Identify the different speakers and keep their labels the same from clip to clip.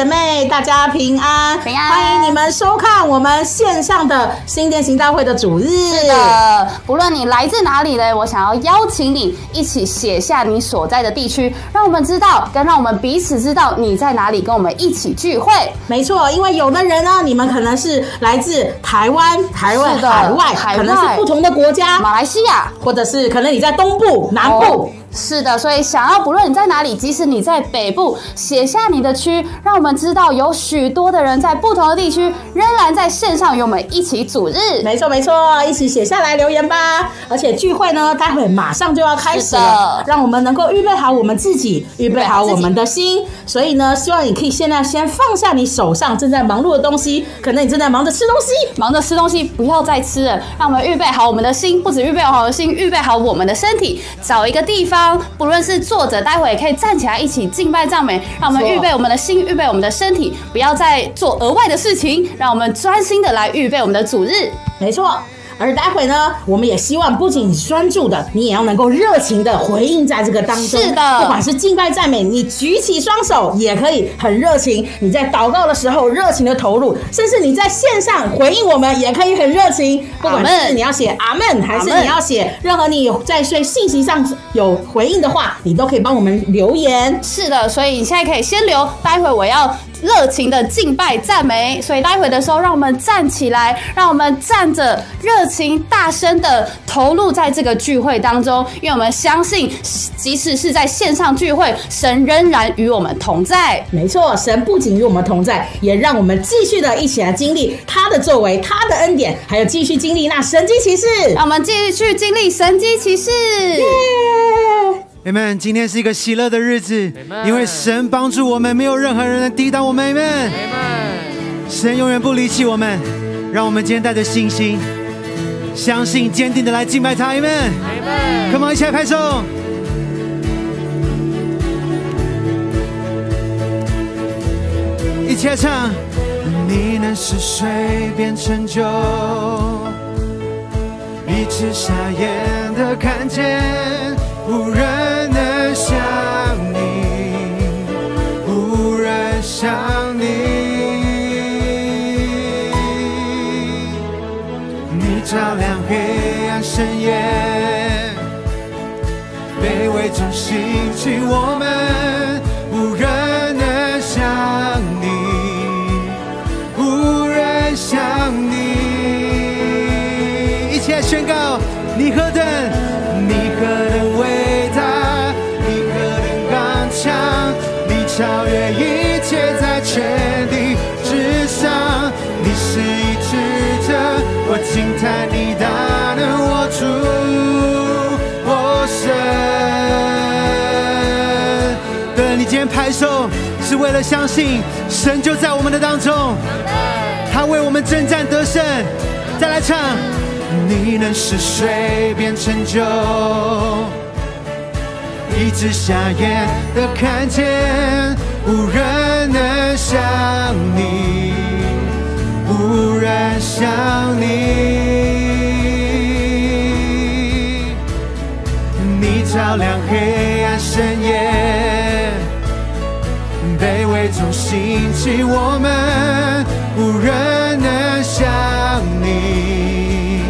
Speaker 1: 姐妹，大家平安，
Speaker 2: 平安
Speaker 1: 欢迎你们收看我们线上的新店行大会的主日。
Speaker 2: 是的，不论你来自哪里嘞，我想要邀请你一起写下你所在的地区，让我们知道，跟让我们彼此知道你在哪里，跟我们一起聚会。
Speaker 1: 没错，因为有的人呢，你们可能是来自台湾、台湾、海外，
Speaker 2: 海外
Speaker 1: 可能是不同的国家，
Speaker 2: 马来西亚。
Speaker 1: 或者是可能你在东部、南部。
Speaker 2: 哦是的，所以想要不论你在哪里，即使你在北部，写下你的区，让我们知道有许多的人在不同的地区，仍然在线上与我们一起组日。
Speaker 1: 没错没错，一起写下来留言吧。而且聚会呢，待会马上就要开始了，让我们能够预备好我们自己，预备好我们的心。所以呢，希望你可以现在先放下你手上正在忙碌的东西，可能你正在忙着吃东西，
Speaker 2: 忙着吃东西，不要再吃了，让我们预备好我们的心，不止预备好我们的心，预备好我们的身体，找一个地方，不论是坐着，待会也可以站起来一起敬拜赞美，让我们预备我们的心，预备我们的身体，不要再做额外的事情，让我们专心的来预备我们的主日。
Speaker 1: 没错。而待会呢，我们也希望不仅你专注的，你也要能够热情的回应在这个当中。
Speaker 2: 是的
Speaker 1: 不管是敬拜赞美，你举起双手也可以很热情；你在祷告的时候热情的投入，甚至你在线上回应我们也可以很热情。不管是你要写阿门，还是你要写任何你在对信息上有回应的话，你都可以帮我们留言。
Speaker 2: 是的，所以你现在可以先留，待会我要热情的敬拜赞美，所以待会的时候，让我们站起来，让我们站着热情大声的投入在这个聚会当中，因为我们相信，即使是在线上聚会，神仍然与我们同在。
Speaker 1: 没错，神不仅与我们同在，也让我们继续的一起来经历他的作为、他的恩典，还有继续经历那神迹奇事。
Speaker 2: 让我们继续经历神迹奇事。
Speaker 3: Amen。今天是一个喜乐的日子，因为神帮助我们，没有任何人能抵挡我们。Amen。神永远不离弃我们，让我们今天带着信心，相信、坚定的来敬拜他。Amen。Come on，一起来拍手。一起来唱。你能使水变成酒。一直傻眼的看见，无人能像你，无人像你。你照亮黑暗深夜，卑微中兴起我们，是为了相信神就在我们的当中，他为我们征战得胜。再来唱，你能使水变成酒，一直瞎眼的看见，无人能像你，无人像你。你照亮黑暗深夜，卑微中兴起我们，无人能像你，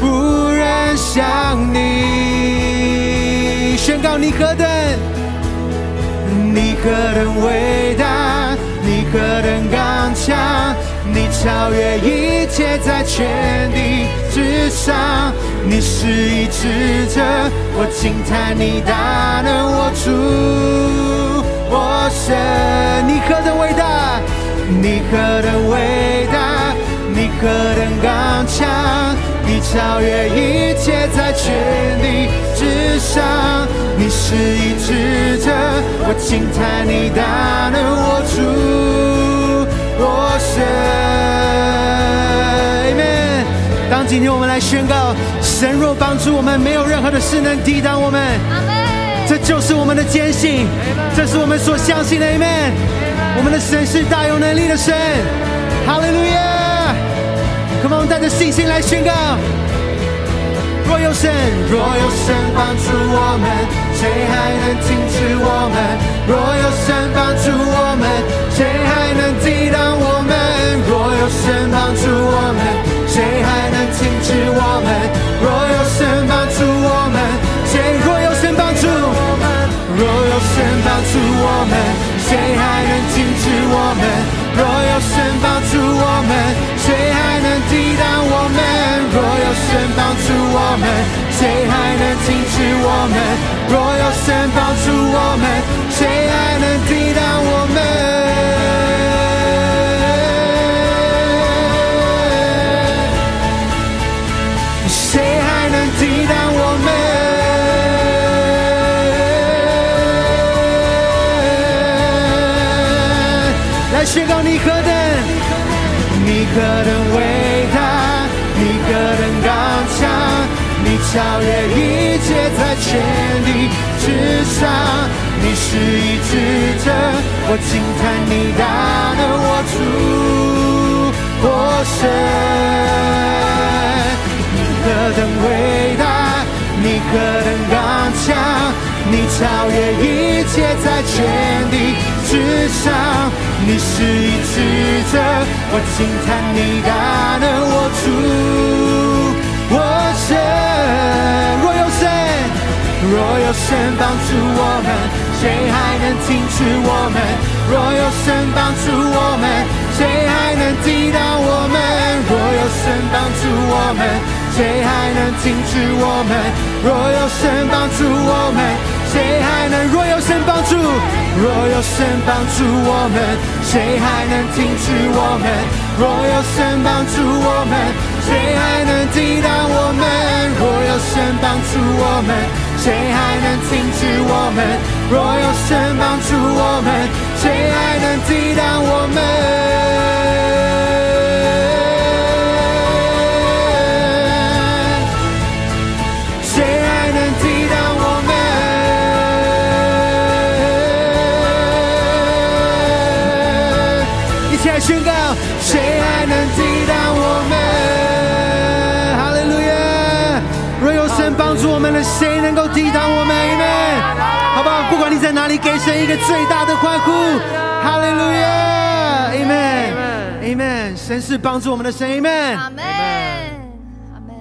Speaker 3: 无人像你。宣告你何等，你何等伟大，你何等刚强，你超越一切，在全地之上。你是一智者，我惊叹你大能，我主，我神。你何等伟大，你何等伟大，你何等刚强，你超越一切，在全地之上。你是一智者，我惊叹你大能，我主，我神。当今天我们来宣告，神若帮助我们，没有任何的事能抵挡我们。这就是我们的坚信，这是我们所相信的。Amen。我们的神是大有能力的神。哈利路亚！Come on，带着信心来宣告。若有神，若有神帮助我们，谁还能停止我们？若有神帮助我们，谁还能抵挡我们？若有神帮助我们，谁还能停止我们？若有神帮助我们，谁若我们，谁还能禁止我们？若有神帮助我们，谁还能抵挡我们？若有神帮助我们，谁还能停止我们？若有神帮助我们，谁还能抵超越一切，在权力之上，你是一智者，我惊叹你大能，我主我神。你何等伟大，你何等刚强，你超越一切，在权力之上，你是一智者，我惊叹你大能，我主神。若有神，若有神帮助我们，谁还能停止我们？若有神帮助我们，谁还能抵挡我们？若有神帮助我们，谁还能停止我们？若有神帮助我们，谁还能？若有神帮助，若有神帮助我们，谁还能停止我们？若有神帮助我们，谁还能抵挡我们？若有神帮助我们，谁还能停止我们？若有神帮助我们，谁还能抵挡我们？给神一个最大的欢呼！哈利路亚！Amen。Amen。神是帮助我们的神，Amen。
Speaker 2: 阿门，阿门。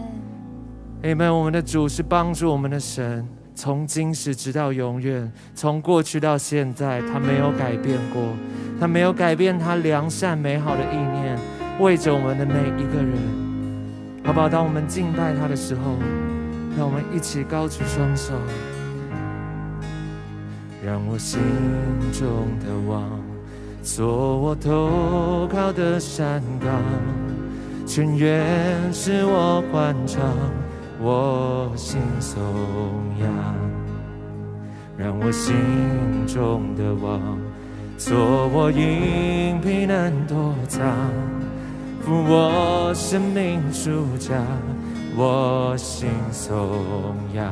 Speaker 4: Amen。我们的主是帮助我们的神，从今时直到永远，从过去到现在，他没有改变过，他没有改变他良善美好的意念，为着我们的每一个人，好不好？当我们敬拜他的时候，让我们一起高举双手，让我心中的王做我投靠的山岗。全愿使我欢唱，我心颂扬，让我心中的王做我隐蔽能躲藏，扶我生命主家，我心颂扬。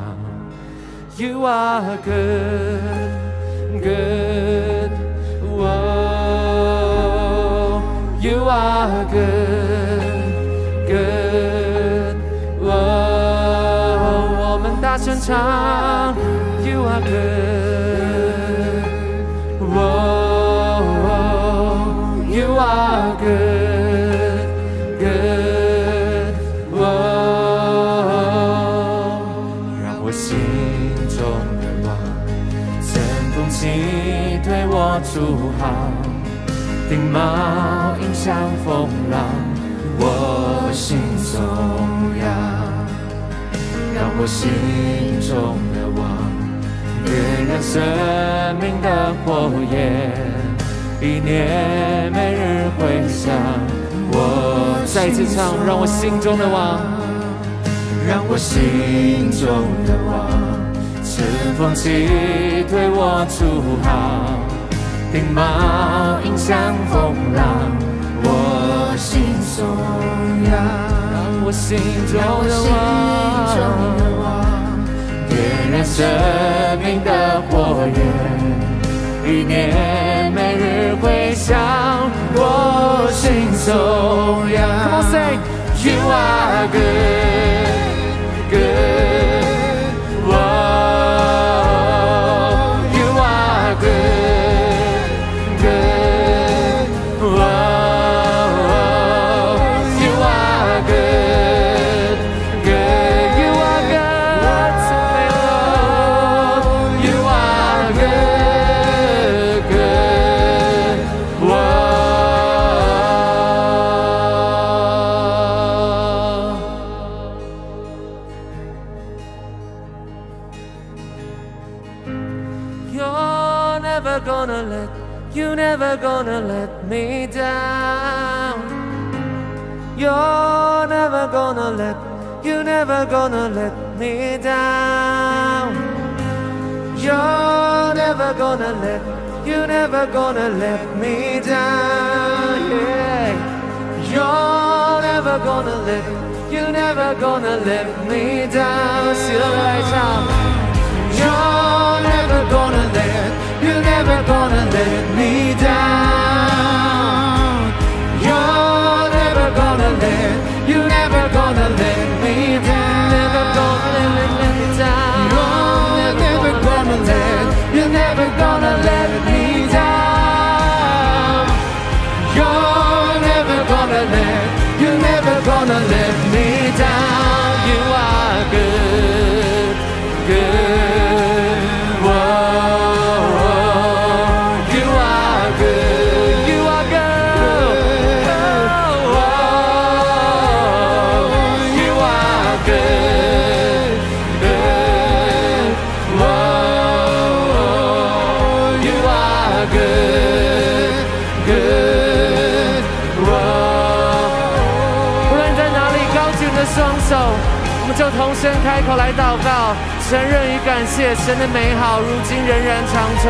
Speaker 4: You are good, good. Whoa, you are good, good. Whoa, 我们大声唱，You are good. Whoa, you are good, 我主好，顶帽迎向风浪，我心颂扬。让我心中的望点燃生命的火焰，一念每日回响。我再次唱，让我心中的望。让我心中的王，乘风起，对我主好，顶帽迎向风浪，我心颂扬。让我心中的王，点燃生命的火焰，一念每日回响，我心颂扬。Come on, say, You are good, good. gonna let, you never gonna let me down. You're never gonna let, you never gonna let me down. Yeah. You're never gonna let, you never gonna let me down. 喜乐的来唱。You're never gonna let, you're never gonna let me down. You're never gonna let, you're never gonna let 来祷告，承认与感谢神的美好，如今仍然长存。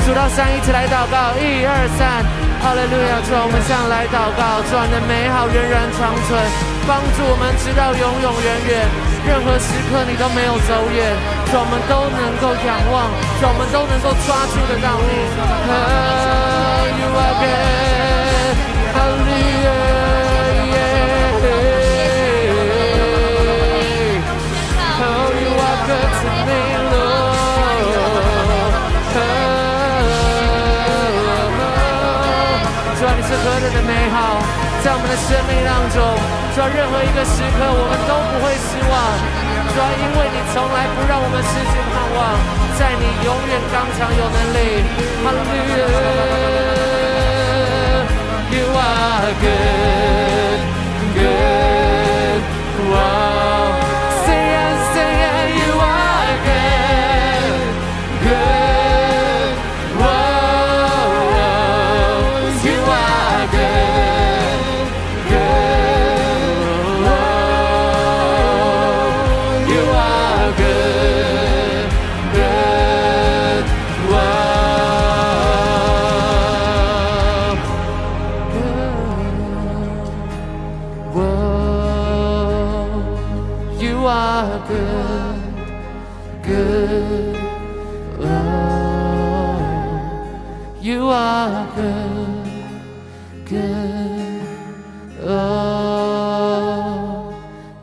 Speaker 4: 数到三，一起来祷告，一二三，哈利路亚！主，我们向来祷告，主，你的美好仍然长存，帮助我们直到永永远远。任何时刻你都没有走远，主，我们都能够仰望，主，我们都能够抓住得到你。You are 的美好，在我们的生命当中，主要，任何一个时刻我们都不会失望。主要，因为你从来不让我们失去盼望，在你永远刚强有能力。Hallelujah. You are good, good. Wow. Good, good. You are good, good. Oh,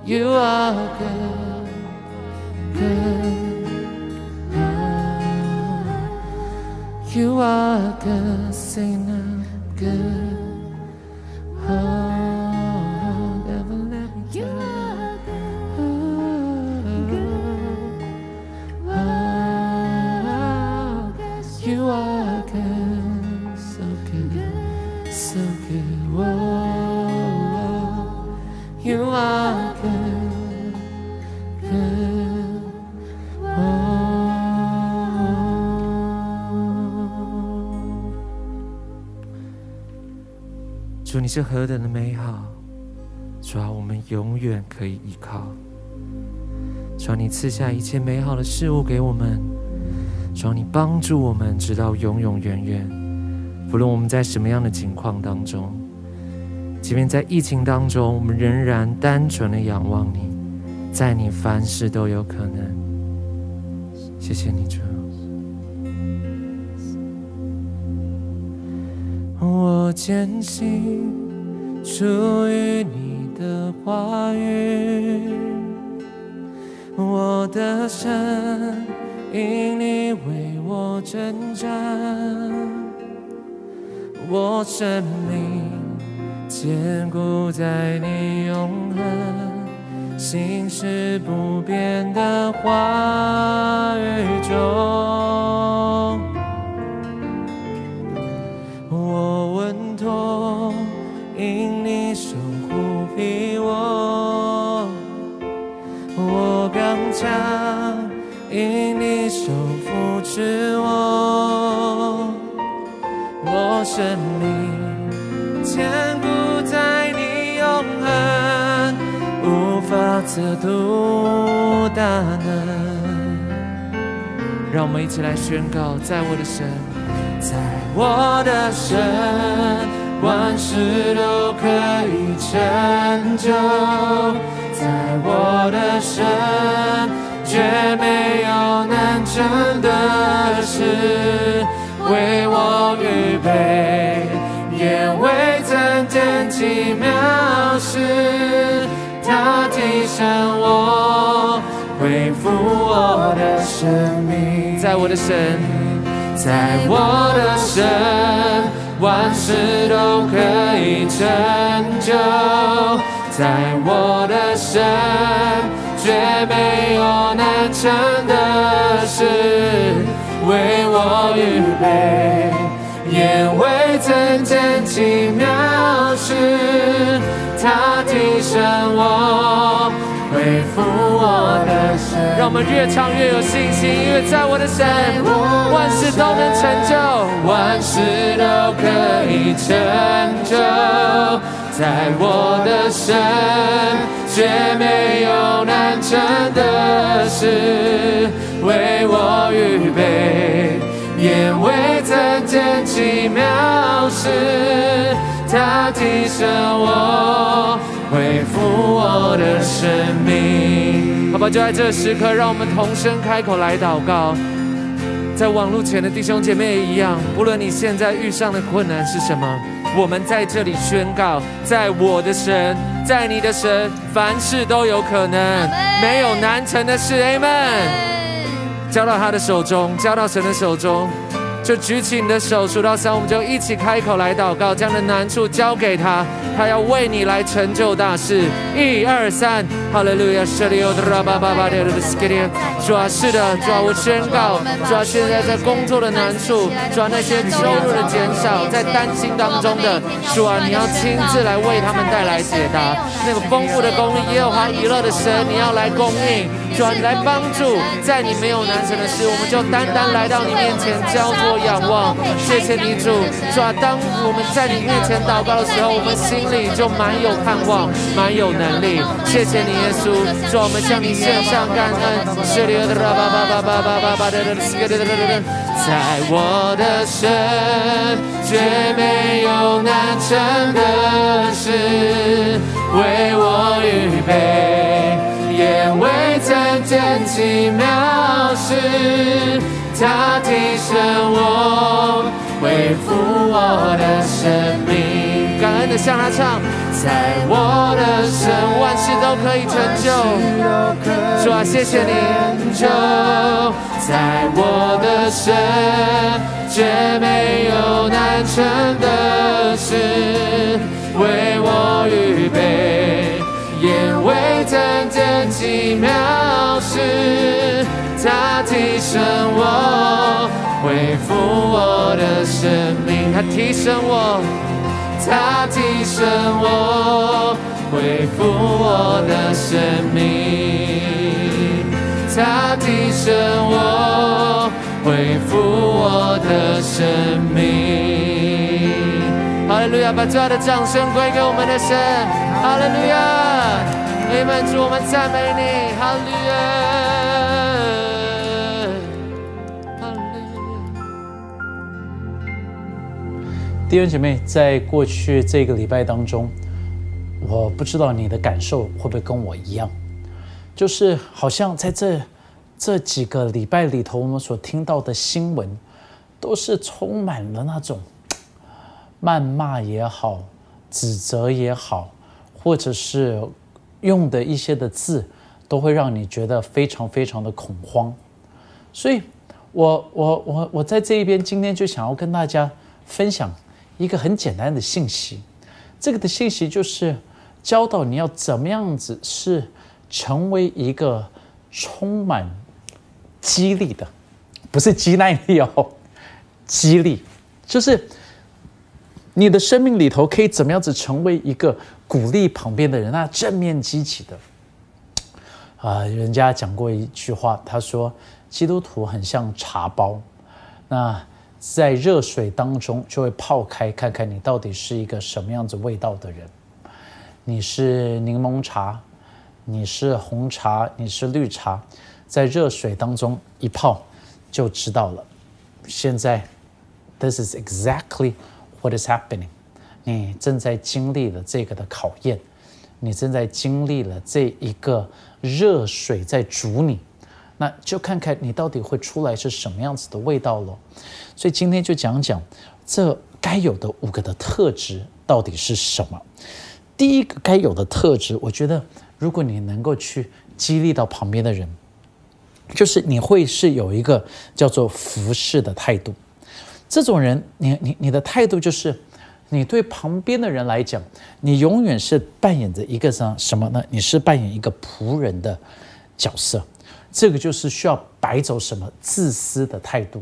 Speaker 4: you are good, good. Oh, you are good, sing good. 你是何等的美好，主啊，我们永远可以依靠。主啊，你赐下一切美好的事物给我们，主啊，你帮助我们直到永永远远。不论我们在什么样的情况当中，即便在疫情当中，我们仍然单纯的仰望你，在你凡事都有可能。谢谢你，主。我坚信属于你的话语，我的神因你为我征战，我生命坚固在你永恒心事不变的话语中。生命，坚固在你永恒，无法测度大能。让我们一起来宣告，在我的神，在我的神，万事都可以成就，在我的神，绝没有难成的事，为我预备，也未曾见奇妙事，他提升我，恢复我的生命，在我的神，在我的神，万事都可以成就，在我的神，绝没有难成的事，为我预备，眼未曾见奇妙事，他提升我。恢复我的生命，让我们越唱越有信心，因为在我的神，万事都能成就，万事都可以成就，在我的神，绝没有难成的事，为我预备，眼未曾见奇妙事，他提升我。恢复我的生命，好吧，就在这时刻，让我们同声开口来祷告。在网络前的弟兄姐妹也一样，无论你现在遇上的困难是什么，我们在这里宣告，在我的神，在你的神，凡事都有可能，没有难成的事。Amen。交到他的手中，交到神的手中。就举起你的手，数到三，我们就一起开口来祷告，将的难处交给他，他要为你来成就大事。一二三，哈利路亚！主啊，是的，主啊，我宣告，主啊，现在在工作的难处，主啊，那些收入的减少，在担心当中的，主啊，你要亲自来为他们带来解答。那个丰富的供应，耶和华以乐的神，你要来供应，主，来帮助，在你没有难成的事，我们就单单来到你面前交托。仰望，谢谢你主，主啊！当我们在你面前祷告的时候，我们心里就满有盼望，满有能力。谢谢你，耶稣，主，我们向你献上感恩。在我的神，绝没有难成的事，为我预备，也为曾见奇妙事。他提升我，恢复我的生命。感恩的向他唱，在我的神，万事都可以成就。主啊，谢谢你。就在我的神，绝没有难成的事，为我预备，眼未曾见奇妙事。他提升我，恢复我的生命。他提升我，他提升我，恢复我的生命。他提升我，恢复我的生命。哈利路亚！把最大的掌声归给我们的神。哈利路亚！你们主，我们赞美你。哈利
Speaker 5: 弟兄姐妹，在过去这个礼拜当中，我不知道你的感受会不会跟我一样，就是好像在这这几个礼拜里头，我们所听到的新闻，都是充满了那种谩骂也好、指责也好，或者是用的一些的字，都会让你觉得非常非常的恐慌。所以，我我我我在这一边今天就想要跟大家分享。一个很简单的信息，这个的信息就是教导你要怎么样子是成为一个充满激励的，不是激耐力哦，激励就是你的生命里头可以怎么样子成为一个鼓励旁边的人，那正面积极的。啊，人家讲过一句话，他说基督徒很像茶包，那。在热水当中就会泡开，看看你到底是一个什么样子味道的人。你是柠檬茶，你是红茶，你是绿茶，在热水当中一泡就知道了。现在，this is exactly what is happening。你正在经历了这个的考验，你正在经历了这一个热水在煮你。那就看看你到底会出来是什么样子的味道咯。所以今天就讲讲这该有的五个的特质到底是什么。第一个该有的特质，我觉得如果你能够去激励到旁边的人，就是你会是有一个叫做服侍的态度。这种人，你你你的态度就是，你对旁边的人来讲，你永远是扮演着一个什什么呢？你是扮演一个仆人的角色。这个就是需要摆走什么自私的态度、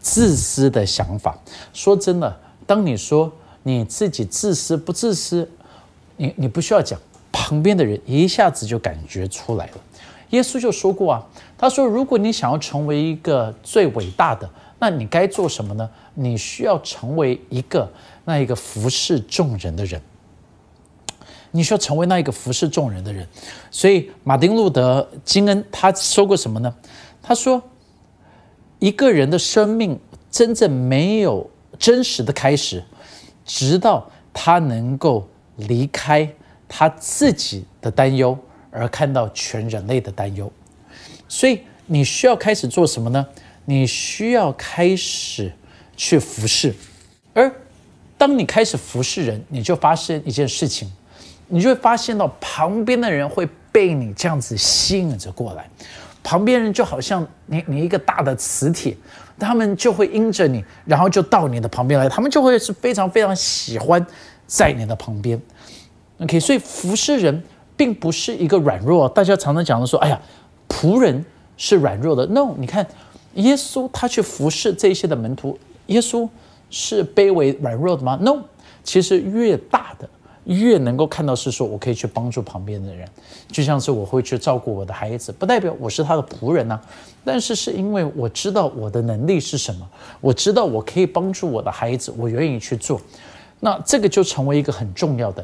Speaker 5: 自私的想法。说真的，当你说你自己自私不自私，你你不需要讲，旁边的人一下子就感觉出来了。耶稣就说过啊，他说：“如果你想要成为一个最伟大的，那你该做什么呢？你需要成为一个那一个服侍众人的人。”你需要成为那一个服侍众人的人，所以马丁路德金恩他说过什么呢？他说，一个人的生命真正没有真实的开始，直到他能够离开他自己的担忧，而看到全人类的担忧。所以你需要开始做什么呢？你需要开始去服侍，而当你开始服侍人，你就发现一件事情。你就会发现到旁边的人会被你这样子吸引着过来，旁边人就好像你你一个大的磁铁，他们就会因着你，然后就到你的旁边来，他们就会是非常非常喜欢在你的旁边。OK，所以服侍人并不是一个软弱，大家常常讲的说，哎呀，仆人是软弱的。No，你看耶稣他去服侍这些的门徒，耶稣是卑微软弱的吗？No，其实越大的。越能够看到是说，我可以去帮助旁边的人，就像是我会去照顾我的孩子，不代表我是他的仆人呐。但是是因为我知道我的能力是什么，我知道我可以帮助我的孩子，我愿意去做。那这个就成为一个很重要的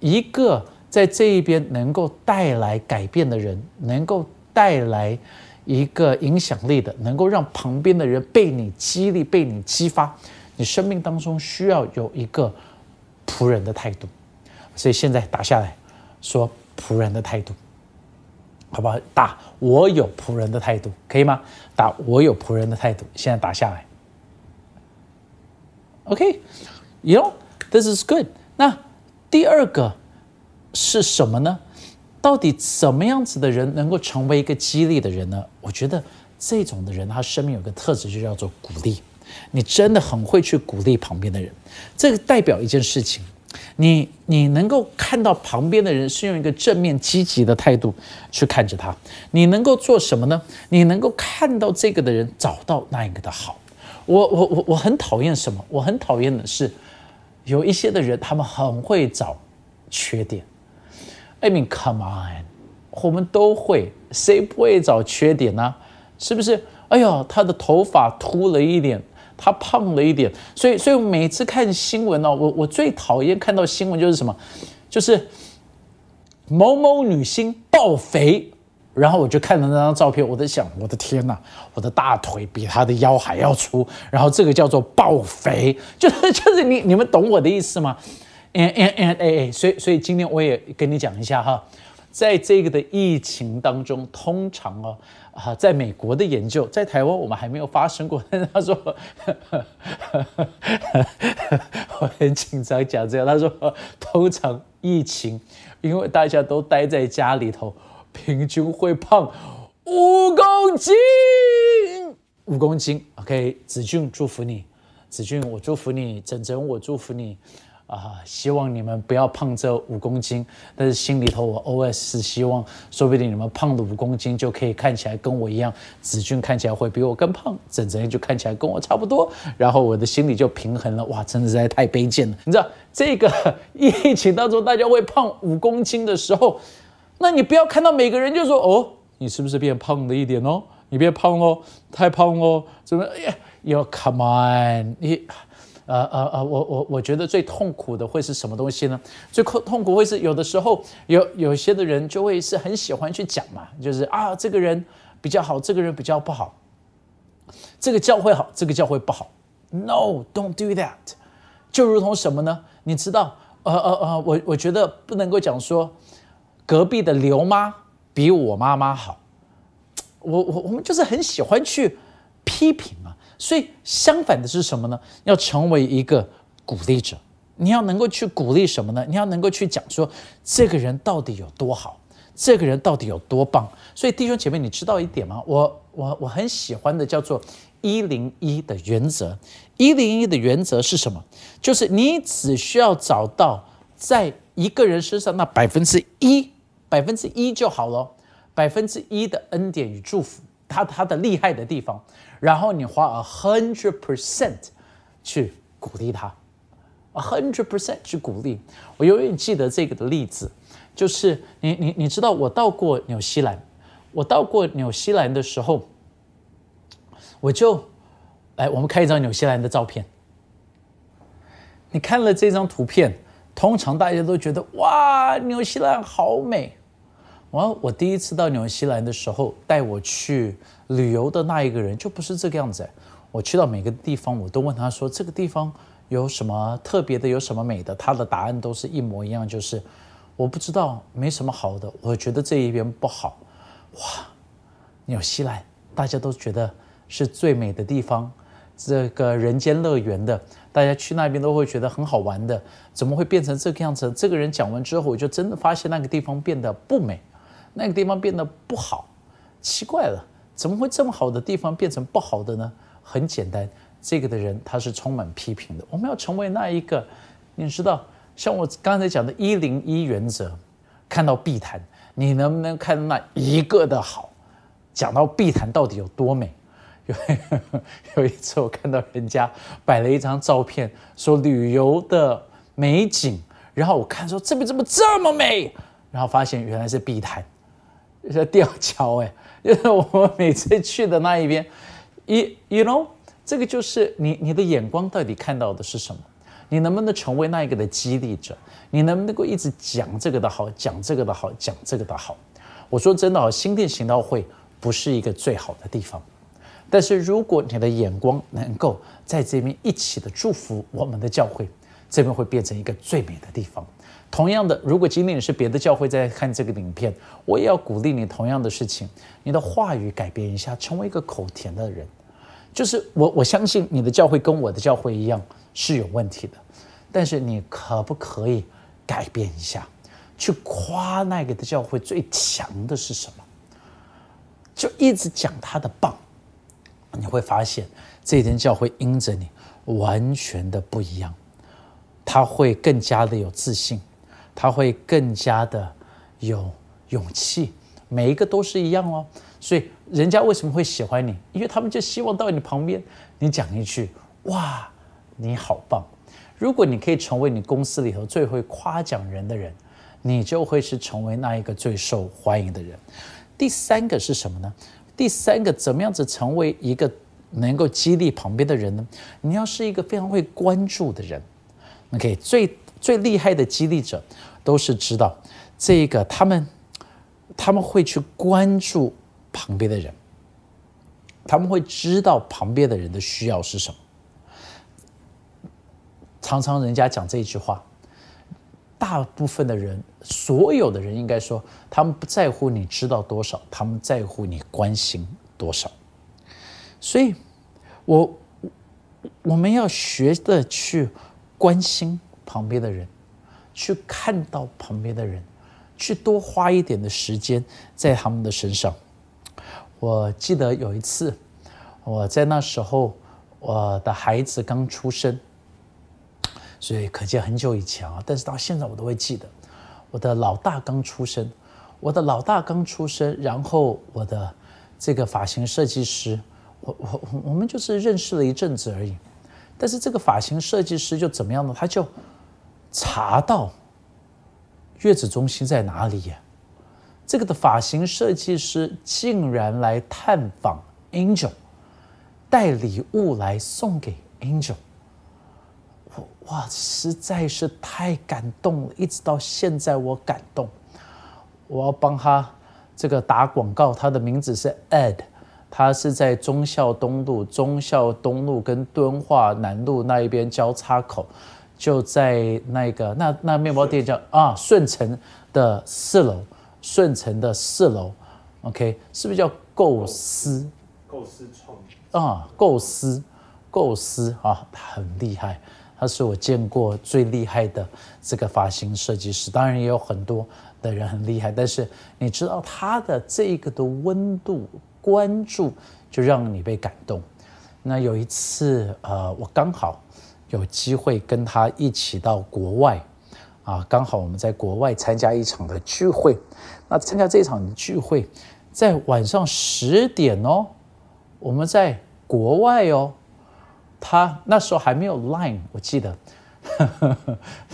Speaker 5: 一个在这一边能够带来改变的人，能够带来一个影响力的，能够让旁边的人被你激励、被你激发。你生命当中需要有一个仆人的态度。所以现在打下来，说仆人的态度，好不好？打我有仆人的态度，可以吗？打我有仆人的态度，现在打下来。OK，you know this is good。那第二个是什么呢？到底怎么样子的人能够成为一个激励的人呢？我觉得这种的人，他生命有个特质，就叫做鼓励。你真的很会去鼓励旁边的人，这个代表一件事情。你你能够看到旁边的人是用一个正面积极的态度去看着他，你能够做什么呢？你能够看到这个的人找到那一个的好。我我我我很讨厌什么？我很讨厌的是有一些的人，他们很会找缺点。I mean, come on，我们都会，谁不会找缺点呢？是不是？哎呦，他的头发秃了一点。他胖了一点，所以所以每次看新闻呢，我我最讨厌看到新闻就是什么，就是某某女星爆肥，然后我就看了那张照片，我在想，我的天哪，我的大腿比她的腰还要粗，然后这个叫做爆肥，就是就是你你们懂我的意思吗？嗯嗯嗯，哎哎，所以所以今天我也跟你讲一下哈，在这个的疫情当中，通常哦。啊，在美国的研究，在台湾我们还没有发生过。但 是他说，我很紧张讲这样。他说，通常疫情，因为大家都待在家里头，平均会胖五公斤，五公斤。OK，子俊祝福你，子俊我祝福你，整整我祝福你。啊，希望你们不要胖这五公斤，但是心里头我 OS 是希望，说不定你们胖的五公斤就可以看起来跟我一样，子俊看起来会比我更胖，整整就看起来跟我差不多，然后我的心里就平衡了。哇，真的实在太卑贱了！你知道这个 疫情当中大家会胖五公斤的时候，那你不要看到每个人就说哦，你是不是变胖了一点哦？你变胖哦，太胖哦，怎么？哎呀。有 come on，你，呃呃呃，我我我觉得最痛苦的会是什么东西呢？最痛痛苦会是有的时候有有些的人就会是很喜欢去讲嘛，就是啊这个人比较好，这个人比较不好，这个教会好，这个教会不好。No，don't do that。就如同什么呢？你知道，呃呃呃，我我觉得不能够讲说隔壁的刘妈比我妈妈好。我我我们就是很喜欢去批评，所以相反的是什么呢？要成为一个鼓励者，你要能够去鼓励什么呢？你要能够去讲说这个人到底有多好，这个人到底有多棒。所以弟兄姐妹，你知道一点吗？我我我很喜欢的叫做一零一的原则。一零一的原则是什么？就是你只需要找到在一个人身上那百分之一，百分之一就好了。百分之一的恩典与祝福，他他的厉害的地方，然后你花 a hundred percent 去鼓励他，a hundred percent 去鼓励。我永远记得这个的例子，就是你你你知道我到过纽西兰，我到过纽西兰的时候，我就，来我们看一张纽西兰的照片。你看了这张图片，通常大家都觉得哇，纽西兰好美。我我第一次到纽西兰的时候，带我去旅游的那一个人就不是这个样子。我去到每个地方，我都问他说：“这个地方有什么特别的，有什么美的？”他的答案都是一模一样，就是我不知道，没什么好的。我觉得这一边不好。哇，纽西兰大家都觉得是最美的地方，这个人间乐园的，大家去那边都会觉得很好玩的。怎么会变成这个样子？这个人讲完之后，我就真的发现那个地方变得不美。那个地方变得不好，奇怪了，怎么会这么好的地方变成不好的呢？很简单，这个的人他是充满批评的。我们要成为那一个，你知道，像我刚才讲的“一零一原则”，看到碧潭，你能不能看到那一个的好？讲到碧潭到底有多美？有 有一次我看到人家摆了一张照片，说旅游的美景，然后我看说这边怎么这么美，然后发现原来是碧潭。是吊桥哎，就是我们每次去的那一边，一，you know，这个就是你你的眼光到底看到的是什么？你能不能成为那一个的激励者？你能不能够一直讲这个的好，讲这个的好，讲这个的好？我说真的啊，新店行道会不是一个最好的地方，但是如果你的眼光能够在这边一起的祝福我们的教会，这边会变成一个最美的地方。同样的，如果今天你是别的教会在看这个影片，我也要鼓励你同样的事情，你的话语改变一下，成为一个口甜的人。就是我我相信你的教会跟我的教会一样是有问题的，但是你可不可以改变一下，去夸那个的教会最强的是什么？就一直讲他的棒，你会发现这间教会因着你完全的不一样，他会更加的有自信。他会更加的有勇气，每一个都是一样哦。所以人家为什么会喜欢你？因为他们就希望到你旁边，你讲一句“哇，你好棒”。如果你可以成为你公司里头最会夸奖人的人，你就会是成为那一个最受欢迎的人。第三个是什么呢？第三个怎么样子成为一个能够激励旁边的人呢？你要是一个非常会关注的人。OK，最最厉害的激励者。都是知道这个，他们他们会去关注旁边的人，他们会知道旁边的人的需要是什么。常常人家讲这句话，大部分的人，所有的人应该说，他们不在乎你知道多少，他们在乎你关心多少。所以，我我们要学的去关心旁边的人。去看到旁边的人，去多花一点的时间在他们的身上。我记得有一次，我在那时候，我的孩子刚出生，所以可见很久以前啊。但是到现在我都会记得，我的老大刚出生，我的老大刚出生，然后我的这个发型设计师，我我我们就是认识了一阵子而已。但是这个发型设计师就怎么样呢？他就。查到月子中心在哪里呀？这个的发型设计师竟然来探访 Angel，带礼物来送给 Angel。我哇，实在是太感动了，一直到现在我感动。我要帮他这个打广告，他的名字是 Ed，他是在忠孝东路、忠孝东路跟敦化南路那一边交叉口，就在那个那那面包店叫啊顺城的四楼，顺城的四楼，OK，是不是叫构思？
Speaker 3: 构思创意。
Speaker 5: 啊，构思，构思啊，他很厉害，他是我见过最厉害的这个发型设计师。当然也有很多的人很厉害，但是你知道他的这个的温度、关注，就让你被感动。那有一次，呃，我刚好有机会跟他一起到国外，啊，刚好我们在国外参加一场的聚会。那参加这场的聚会，在晚上十点哦。我们在国外哦，他那时候还没有 Line，我记得，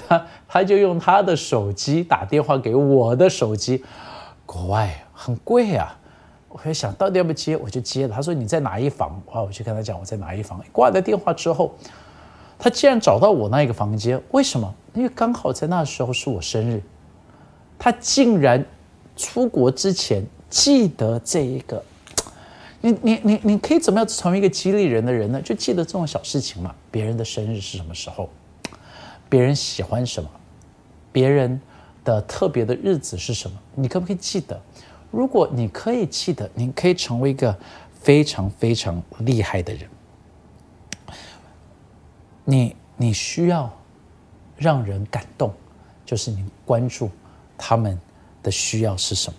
Speaker 5: 他他就用他的手机打电话给我的手机，国外很贵啊，我就想到底要不接，我就接了。他说你在哪一房？啊，我就跟他讲我在哪一房。挂了电话之后，他竟然找到我那一个房间，为什么？因为刚好在那时候是我生日，他竟然出国之前记得这一个。你你你你可以怎么样成为一个激励人的人呢？就记得这种小事情嘛。别人的生日是什么时候？别人喜欢什么？别人的特别的日子是什么？你可不可以记得？如果你可以记得，你可以成为一个非常非常厉害的人。你你需要让人感动，就是你关注他们的需要是什么，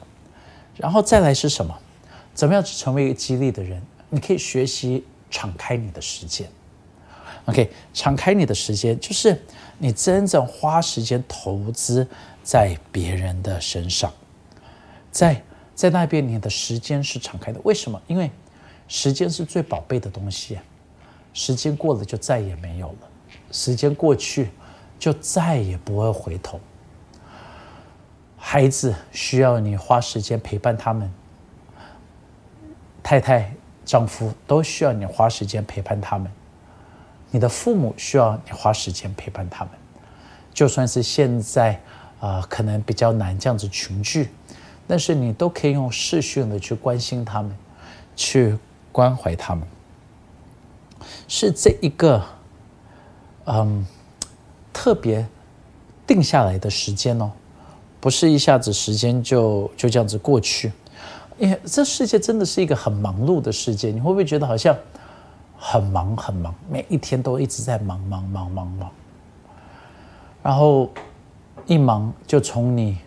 Speaker 5: 然后再来是什么？怎么样成为一个激励的人？你可以学习敞开你的时间。OK，敞开你的时间，就是你真正花时间投资在别人的身上，在在那边你的时间是敞开的。为什么？因为时间是最宝贝的东西，时间过了就再也没有了，时间过去就再也不会回头。孩子需要你花时间陪伴他们。太太、丈夫都需要你花时间陪伴他们，你的父母需要你花时间陪伴他们。就算是现在啊，可能比较难这样子群聚，但是你都可以用视讯的去关心他们，去关怀他们。是这一个嗯特别定下来的时间哦，不是一下子时间就就这样子过去。因为，这世界真的是一个很忙碌的世界，你会不会觉得好像很忙很忙，每一天都一直在忙忙忙忙忙，然后一忙就从你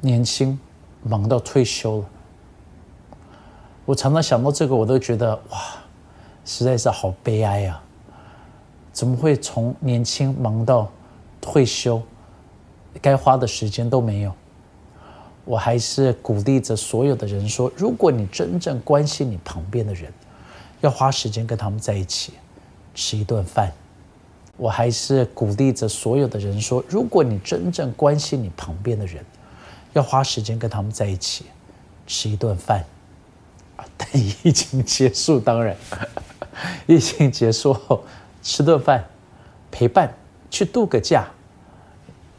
Speaker 5: 年轻忙到退休了。我常常想到这个，我都觉得哇，实在是好悲哀啊！怎么会从年轻忙到退休，该花的时间都没有？我还是鼓励着所有的人说：如果你真正关心你旁边的人，要花时间跟他们在一起吃一顿饭。我还是鼓励着所有的人说：如果你真正关心你旁边的人，要花时间跟他们在一起吃一顿饭。啊，等疫情结束，当然，疫情结束后吃顿饭，陪伴去度个假。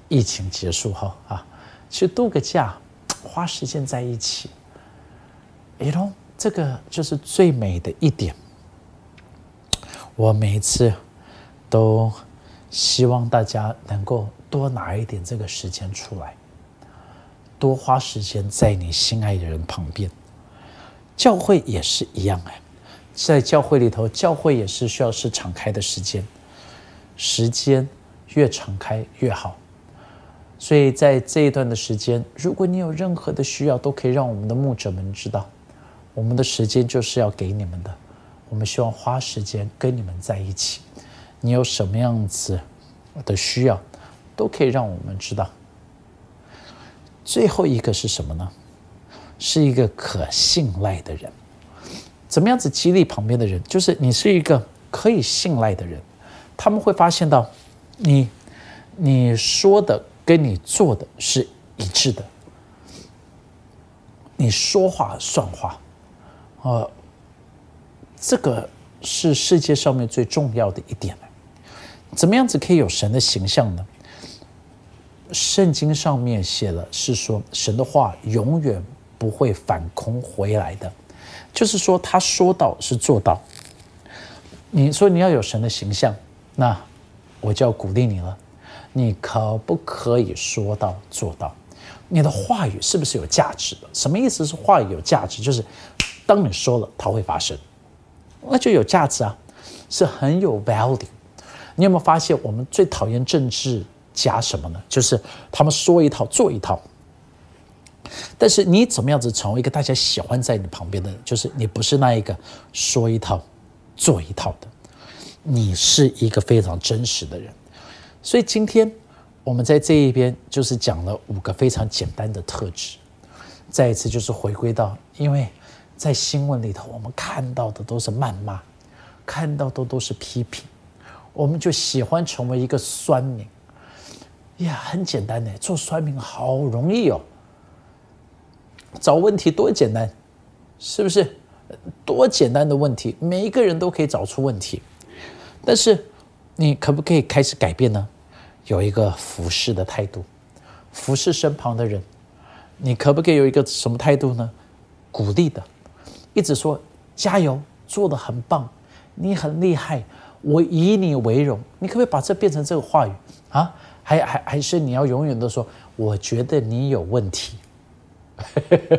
Speaker 5: 疫情结束后啊，去度个假。花时间在一起，哎呦，这个就是最美的一点。我每一次都希望大家能够多拿一点这个时间出来，多花时间在你心爱的人旁边。教会也是一样哎，在教会里头，教会也是需要是敞开的时间，时间越敞开越好。所以在这一段的时间，如果你有任何的需要，都可以让我们的牧者们知道。我们的时间就是要给你们的，我们希望花时间跟你们在一起。你有什么样子的需要，都可以让我们知道。最后一个是什么呢？是一个可信赖的人。怎么样子激励旁边的人？就是你是一个可以信赖的人，他们会发现到你你说的。跟你做的是一致的，你说话算话，呃，这个是世界上面最重要的一点。怎么样子可以有神的形象呢？圣经上面写了，是说神的话永远不会反空回来的，就是说他说到是做到。你说你要有神的形象，那我就要鼓励你了。你可不可以说到做到？你的话语是不是有价值的？什么意思是话语有价值？就是当你说了，它会发生，那就有价值啊，是很有 value。你有没有发现，我们最讨厌政治家什么呢？就是他们说一套做一套。但是你怎么样子成为一个大家喜欢在你旁边的人？就是你不是那一个说一套做一套的，你是一个非常真实的人。所以今天我们在这一边就是讲了五个非常简单的特质。再一次就是回归到，因为在新闻里头我们看到的都是谩骂，看到的都是批评，我们就喜欢成为一个酸民。呀，很简单的，做酸民好容易哦。找问题多简单，是不是？多简单的问题，每一个人都可以找出问题，但是。你可不可以开始改变呢？有一个俯视的态度，俯视身旁的人。你可不可以有一个什么态度呢？鼓励的，一直说加油，做的很棒，你很厉害，我以你为荣。你可不可以把这变成这个话语啊？还还还是你要永远都说，我觉得你有问题。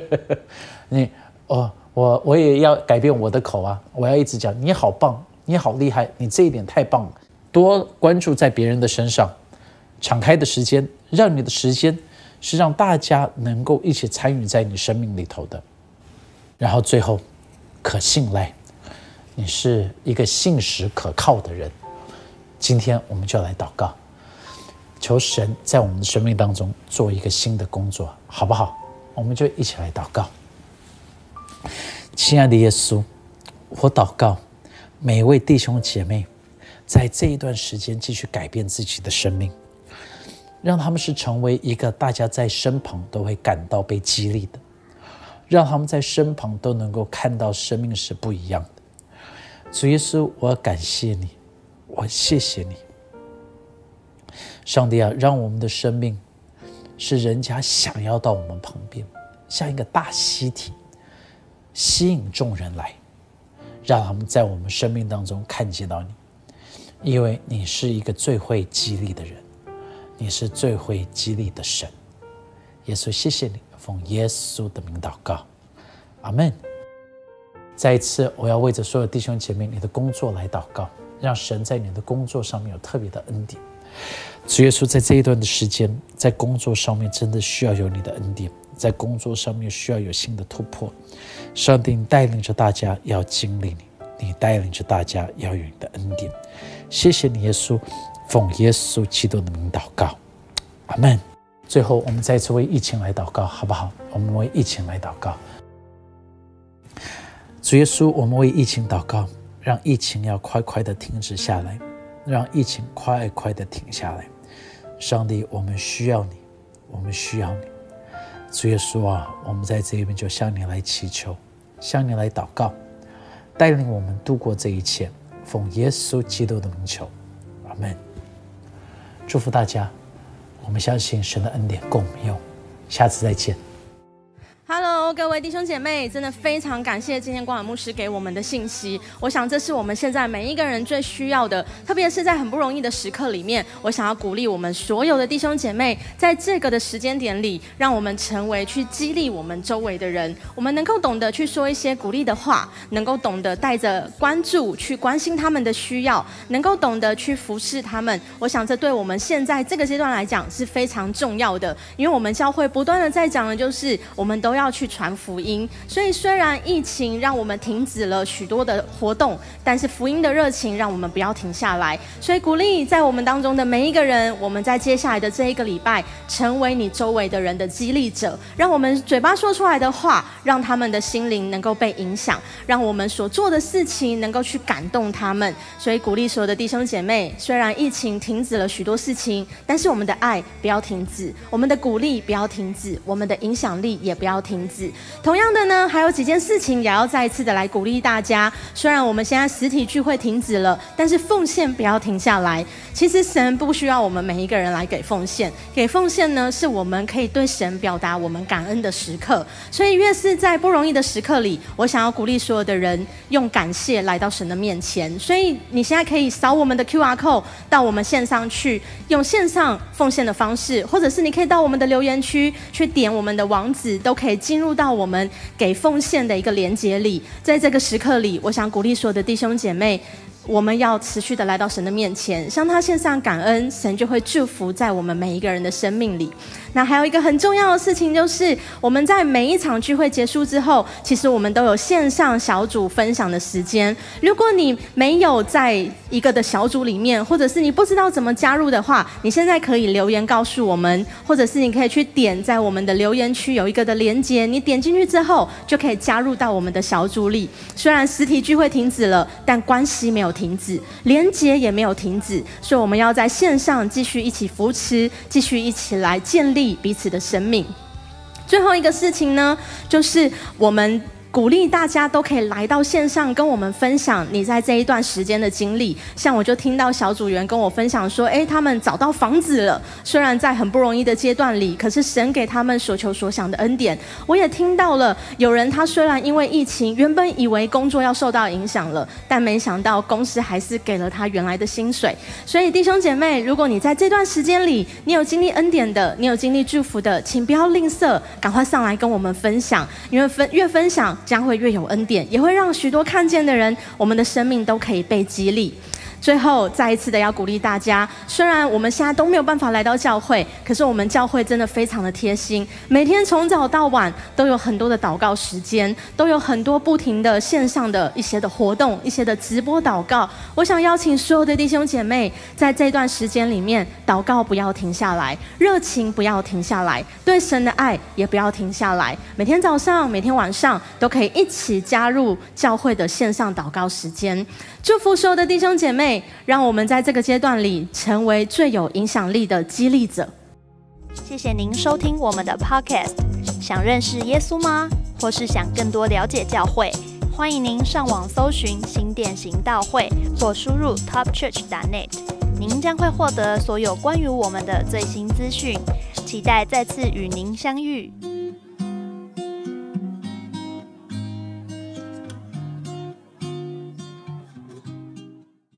Speaker 5: 你哦，我我也要改变我的口啊！我要一直讲你好棒，你好厉害，你这一点太棒了。多关注在别人的身上，敞开的时间，让你的时间是让大家能够一起参与在你生命里头的。然后最后，可信赖，你是一个信实可靠的人。今天我们就来祷告，求神在我们的生命当中做一个新的工作，好不好？我们就一起来祷告。亲爱的耶稣，我祷告每位弟兄姐妹。在这一段时间，继续改变自己的生命，让他们是成为一个大家在身旁都会感到被激励的，让他们在身旁都能够看到生命是不一样的。主耶稣，我感谢你，我谢谢你，上帝啊，让我们的生命是人家想要到我们旁边，像一个大吸体，吸引众人来，让他们在我们生命当中看见到你。因为你是一个最会激励的人，你是最会激励的神，耶稣，谢谢你，奉耶稣的名祷告，阿门。再一次，我要为着所有弟兄姐妹你的工作来祷告，让神在你的工作上面有特别的恩典。主耶稣，在这一段的时间，在工作上面真的需要有你的恩典，在工作上面需要有新的突破。上帝带领着大家要经历你，你带领着大家要有你的恩典。谢谢你，耶稣，奉耶稣基督的名祷告，阿门。最后，我们再次为疫情来祷告，好不好？我们为疫情来祷告。主耶稣，我们为疫情祷告，让疫情要快快的停止下来，让疫情快快的停下来。上帝，我们需要你，我们需要你。主耶稣啊，我们在这边就向你来祈求，向你来祷告，带领我们度过这一切。奉耶稣基督的名求，阿门。祝福大家，我们相信神的恩典够我们用，下次再见。
Speaker 6: 各位弟兄姐妹，真的非常感谢今天光远牧师给我们的信息。我想这是我们现在每一个人最需要的，特别是在很不容易的时刻里面，我想要鼓励我们所有的弟兄姐妹，在这个的时间点里，让我们成为去激励我们周围的人，我们能够懂得去说一些鼓励的话，能够懂得带着关注去关心他们的需要，能够懂得去服侍他们。我想这对我们现在这个阶段来讲是非常重要的，因为我们教会不断的在讲的就是我们都要。去传福音，所以虽然疫情让我们停止了许多的活动，但是福音的热情让我们不要停下来。所以鼓励在我们当中的每一个人，我们在接下来的这一个礼拜，成为你周围的人的激励者，让我们嘴巴说出来的话，让他们的心灵能够被影响，让我们所做的事情能够去感动他们。所以鼓励所有的弟兄姐妹，虽然疫情停止了许多事情，但是我们的爱不要停止，我们的鼓励不要停止，我们的影响力也不要停。止同样的呢，还有几件事情也要再一次的来鼓励大家。虽然我们现在实体聚会停止了，但是奉献不要停下来。其实神不需要我们每一个人来给奉献，给奉献呢，是我们可以对神表达我们感恩的时刻。所以越是在不容易的时刻里，我想要鼓励所有的人用感谢来到神的面前。所以你现在可以扫我们的 Q R code 到我们线上去，用线上奉献的方式，或者是你可以到我们的留言区去点我们的网址，都可以进入到我们给奉献的一个连接里。在这个时刻里，我想鼓励所有的弟兄姐妹。我们要持续的来到神的面前，向他献上感恩，神就会祝福在我们每一个人的生命里。那还有一个很重要的事情，就是我们在每一场聚会结束之后，其实我们都有线上小组分享的时间。如果你没有在一个的小组里面，或者是你不知道怎么加入的话，你现在可以留言告诉我们，或者是你可以去点在我们的留言区有一个的连接，你点进去之后就可以加入到我们的小组里。虽然实体聚会停止了，但关系没有停止，连接也没有停止，所以我们要在线上继续一起扶持，继续一起来建立彼此的生命。最后一个事情呢，就是我们。鼓励大家都可以来到线上跟我们分享你在这一段时间的经历。像我就听到小组员跟我分享说，诶，他们找到房子了。虽然在很不容易的阶段里，可是神给他们所求所想的恩典。我也听到了有人他虽然因为疫情，原本以为工作要受到影响了，但没想到公司还是给了他原来的薪水。所以弟兄姐妹，如果你在这段时间里，你有经历恩典的，你有经历祝福的，请不要吝啬，赶快上来跟我们分享，因为分越分享。将会越有恩典，也会让许多看见的人，我们的生命都可以被激励。最后，再一次的要鼓励大家。虽然我们现在都没有办法来到教会，可是我们教会真的非常的贴心，每天从早到晚都有很多的祷告时间，都有很多不停的线上的一些的活动，一些的直播祷告。我想邀请所有的弟兄姐妹，在这段时间里面，祷告不要停下来，热情不要停下来，对神的爱也不要停下来。每天早上、每天晚上都可以一起加入教会的线上祷告时间。祝福所有的弟兄姐妹，让我们在这个阶段里成为最有影响力的激励者。
Speaker 7: 谢谢您收听我们的 Podcast。想认识耶稣吗？或是想更多了解教会？欢迎您上网搜寻新店行道会，或输入 topchurch.net，您将会获得所有关于我们的最新资讯。期待再次与您相遇。